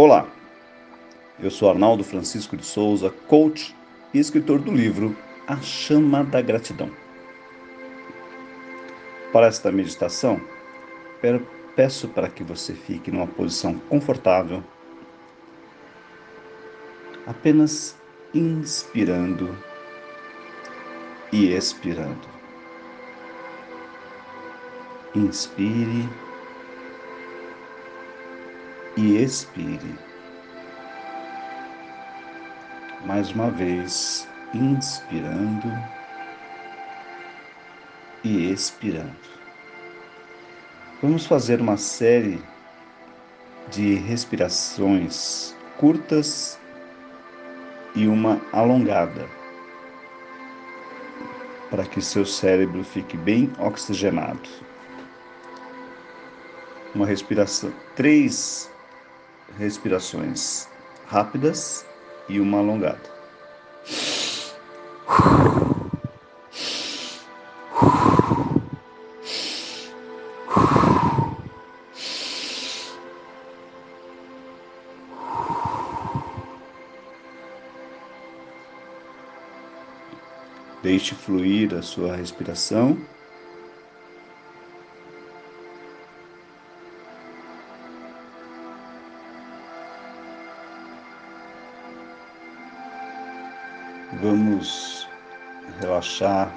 Olá, eu sou Arnaldo Francisco de Souza, coach e escritor do livro A Chama da Gratidão. Para esta meditação, peço para que você fique numa posição confortável, apenas inspirando e expirando. Inspire e expire. Mais uma vez, inspirando e expirando. Vamos fazer uma série de respirações curtas e uma alongada, para que seu cérebro fique bem oxigenado. Uma respiração, três respirações rápidas e uma alongada. Deixe fluir a sua respiração. Vamos relaxar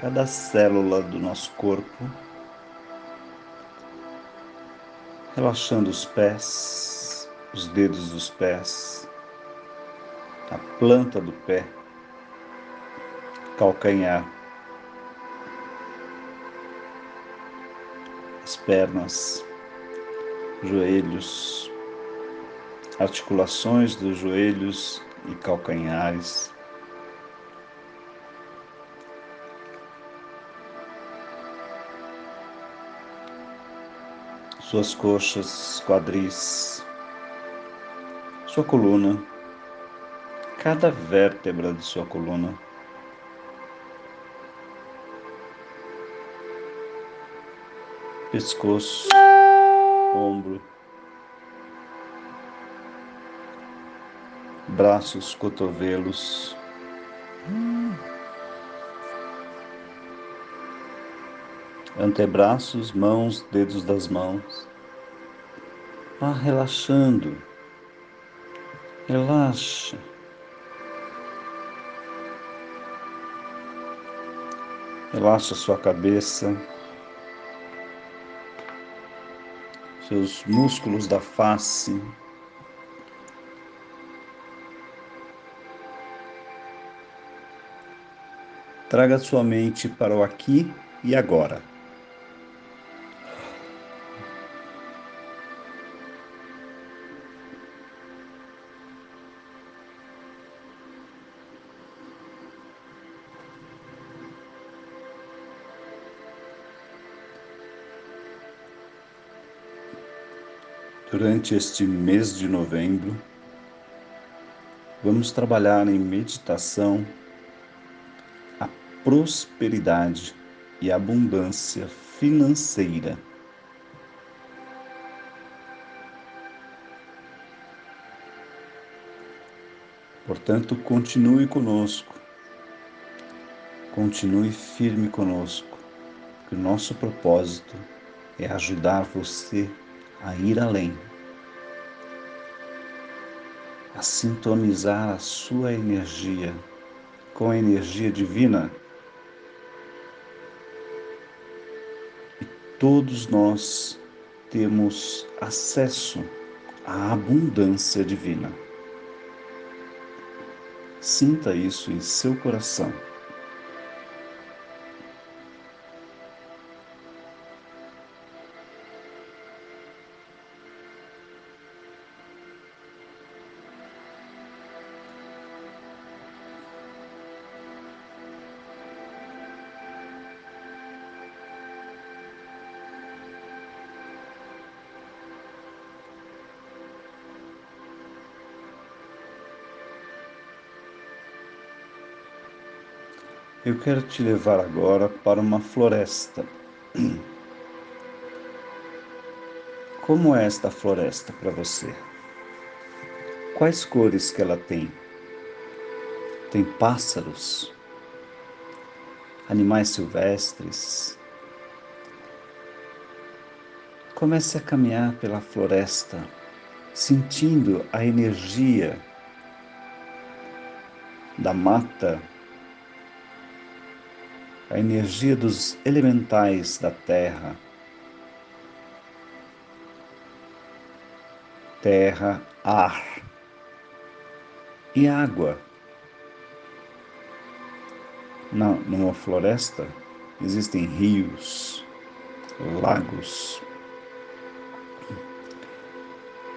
cada célula do nosso corpo, relaxando os pés, os dedos dos pés, a planta do pé, calcanhar, as pernas, joelhos, articulações dos joelhos e calcanhares. Suas coxas, quadris, sua coluna, cada vértebra de sua coluna. Pescoço, ombro, braços, cotovelos. Antebraços, mãos, dedos das mãos. Vá relaxando. Relaxa. Relaxa sua cabeça, seus músculos da face. Traga sua mente para o aqui e agora. Durante este mês de novembro, vamos trabalhar em meditação a prosperidade e abundância financeira. Portanto, continue conosco, continue firme conosco, que o nosso propósito é ajudar você a ir além, a sintonizar a sua energia com a energia divina. E todos nós temos acesso à abundância divina. Sinta isso em seu coração. Eu quero te levar agora para uma floresta. Como é esta floresta para você? Quais cores que ela tem? Tem pássaros, animais silvestres. Comece a caminhar pela floresta, sentindo a energia da mata, a energia dos elementais da terra. Terra, ar e água. Na, numa floresta existem rios, lagos.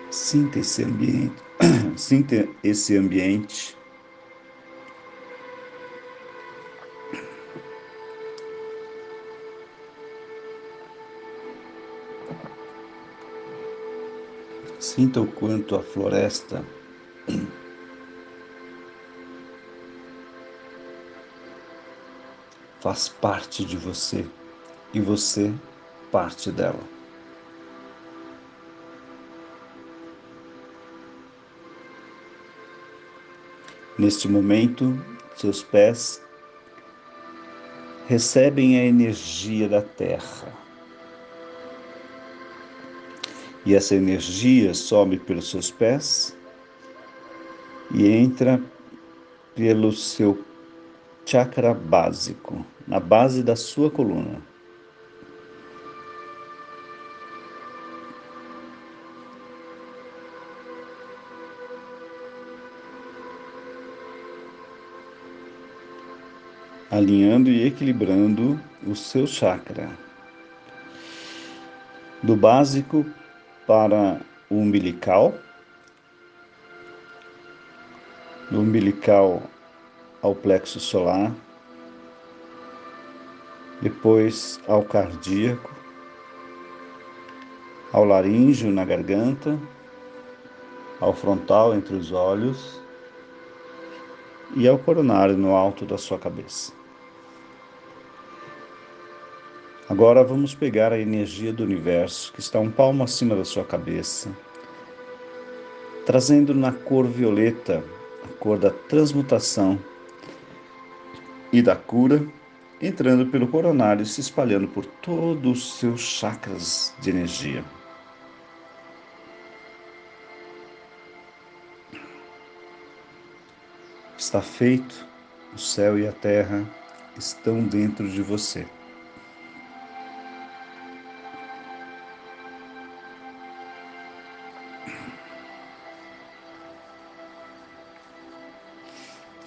Sinta esse ambiente, sinta esse ambiente. Sinta o quanto a floresta faz parte de você e você parte dela. Neste momento, seus pés recebem a energia da terra. E essa energia sobe pelos seus pés e entra pelo seu chakra básico, na base da sua coluna. Alinhando e equilibrando o seu chakra. Do básico para o umbilical, do umbilical ao plexo solar, depois ao cardíaco, ao laríngeo na garganta, ao frontal entre os olhos. E ao coronário no alto da sua cabeça. Agora vamos pegar a energia do universo que está um palmo acima da sua cabeça, trazendo na cor violeta, a cor da transmutação e da cura, entrando pelo coronário e se espalhando por todos os seus chakras de energia. Está feito, o céu e a terra estão dentro de você.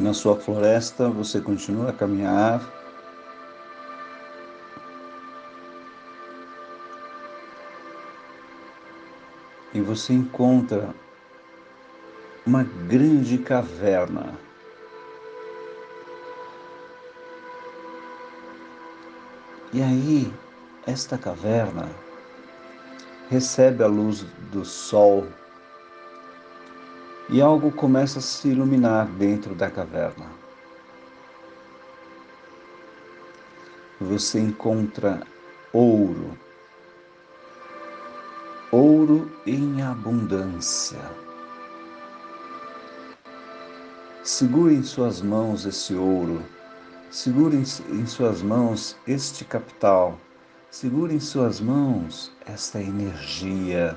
Na sua floresta, você continua a caminhar. E você encontra uma grande caverna. E aí, esta caverna recebe a luz do sol e algo começa a se iluminar dentro da caverna. Você encontra ouro, ouro em abundância. Segure em suas mãos esse ouro, segure em suas mãos este capital, segure em suas mãos esta energia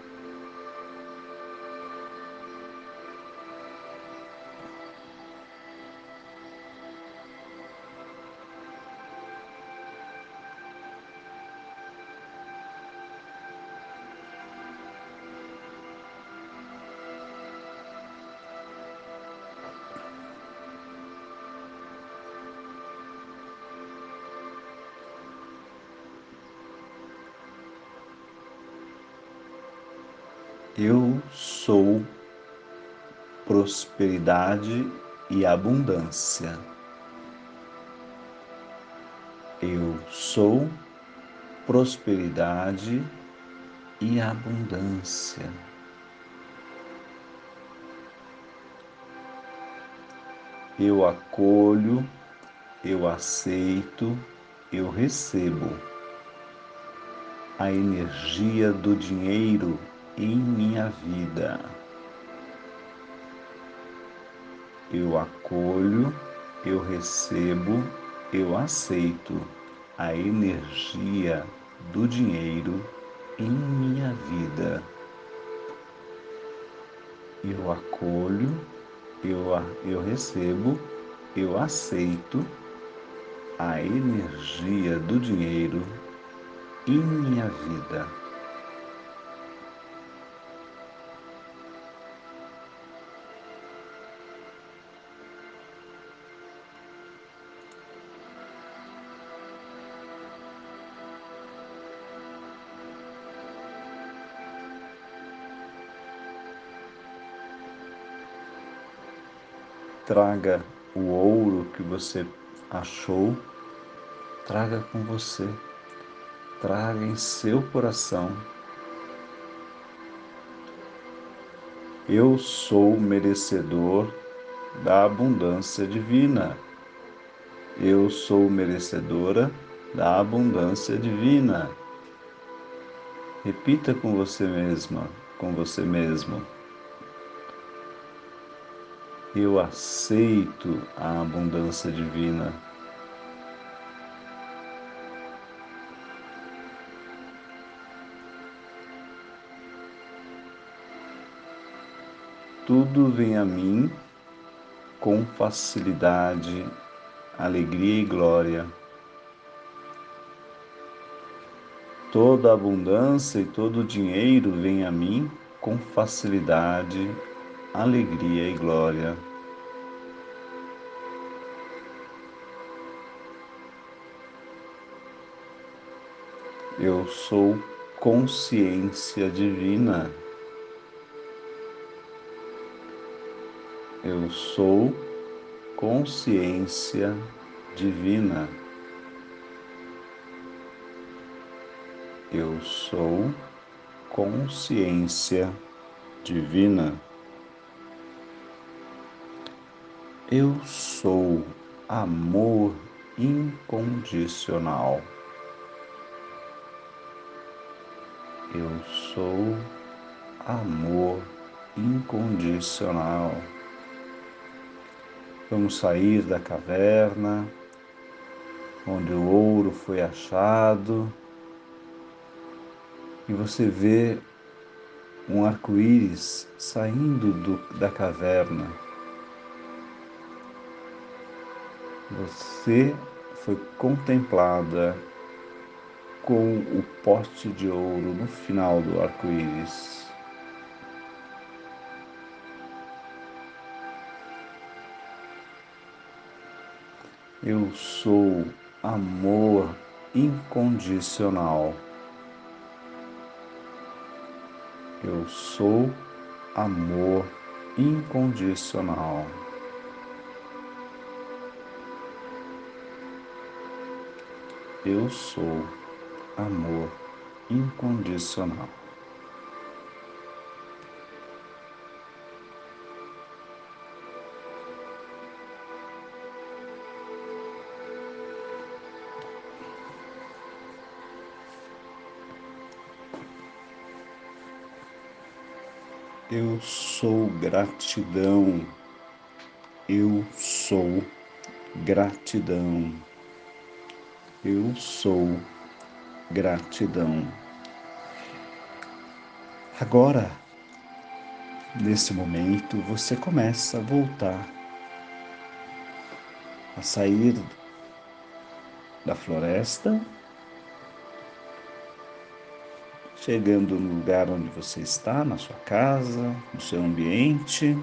Eu sou prosperidade e abundância. Eu sou prosperidade e abundância. Eu acolho, eu aceito, eu recebo a energia do dinheiro em minha vida. Eu acolho, eu recebo, eu aceito a energia do dinheiro em minha vida. Eu acolho, eu, eu recebo, eu aceito a energia do dinheiro em minha vida. Traga o ouro que você achou, traga com você, traga em seu coração. Eu sou merecedor da abundância divina. Eu sou merecedora da abundância divina. Repita com você mesma, com você mesmo. Eu aceito a abundância divina. Tudo vem a mim com facilidade, alegria e glória. Toda abundância e todo dinheiro vem a mim com facilidade, alegria e glória. Eu sou consciência divina. Eu sou consciência divina. Eu sou consciência divina. Eu sou amor incondicional. Eu sou amor incondicional. Vamos sair da caverna onde o ouro foi achado e você vê um arco-íris saindo do, da caverna. Você foi contemplada com o poste de ouro no final do arco-íris. Eu sou amor incondicional. Eu sou amor incondicional. Eu sou amor incondicional. Eu sou gratidão. Eu sou gratidão. Eu sou gratidão. Agora, nesse momento, você começa a voltar a sair da floresta, chegando no lugar onde você está, na sua casa, no seu ambiente,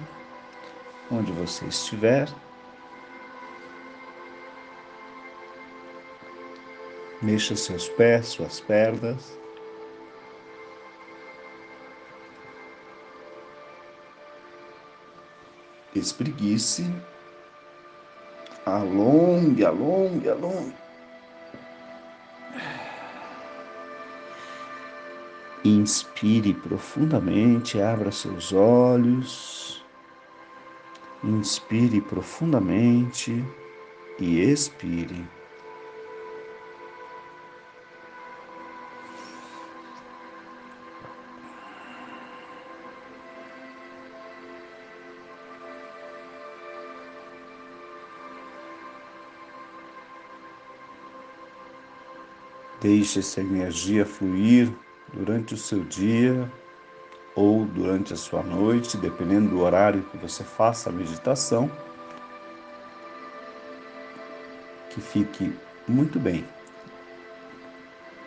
onde você estiver. Mexa seus pés, suas pernas. Espreguice. Alongue, alongue, alongue. Inspire profundamente, abra seus olhos. Inspire profundamente e expire. Deixe essa energia fluir durante o seu dia ou durante a sua noite, dependendo do horário que você faça a meditação. Que fique muito bem.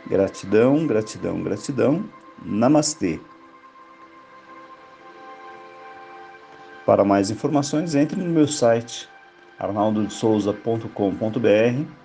Gratidão, gratidão, gratidão. Namastê. Para mais informações, entre no meu site arnaldosouza.com.br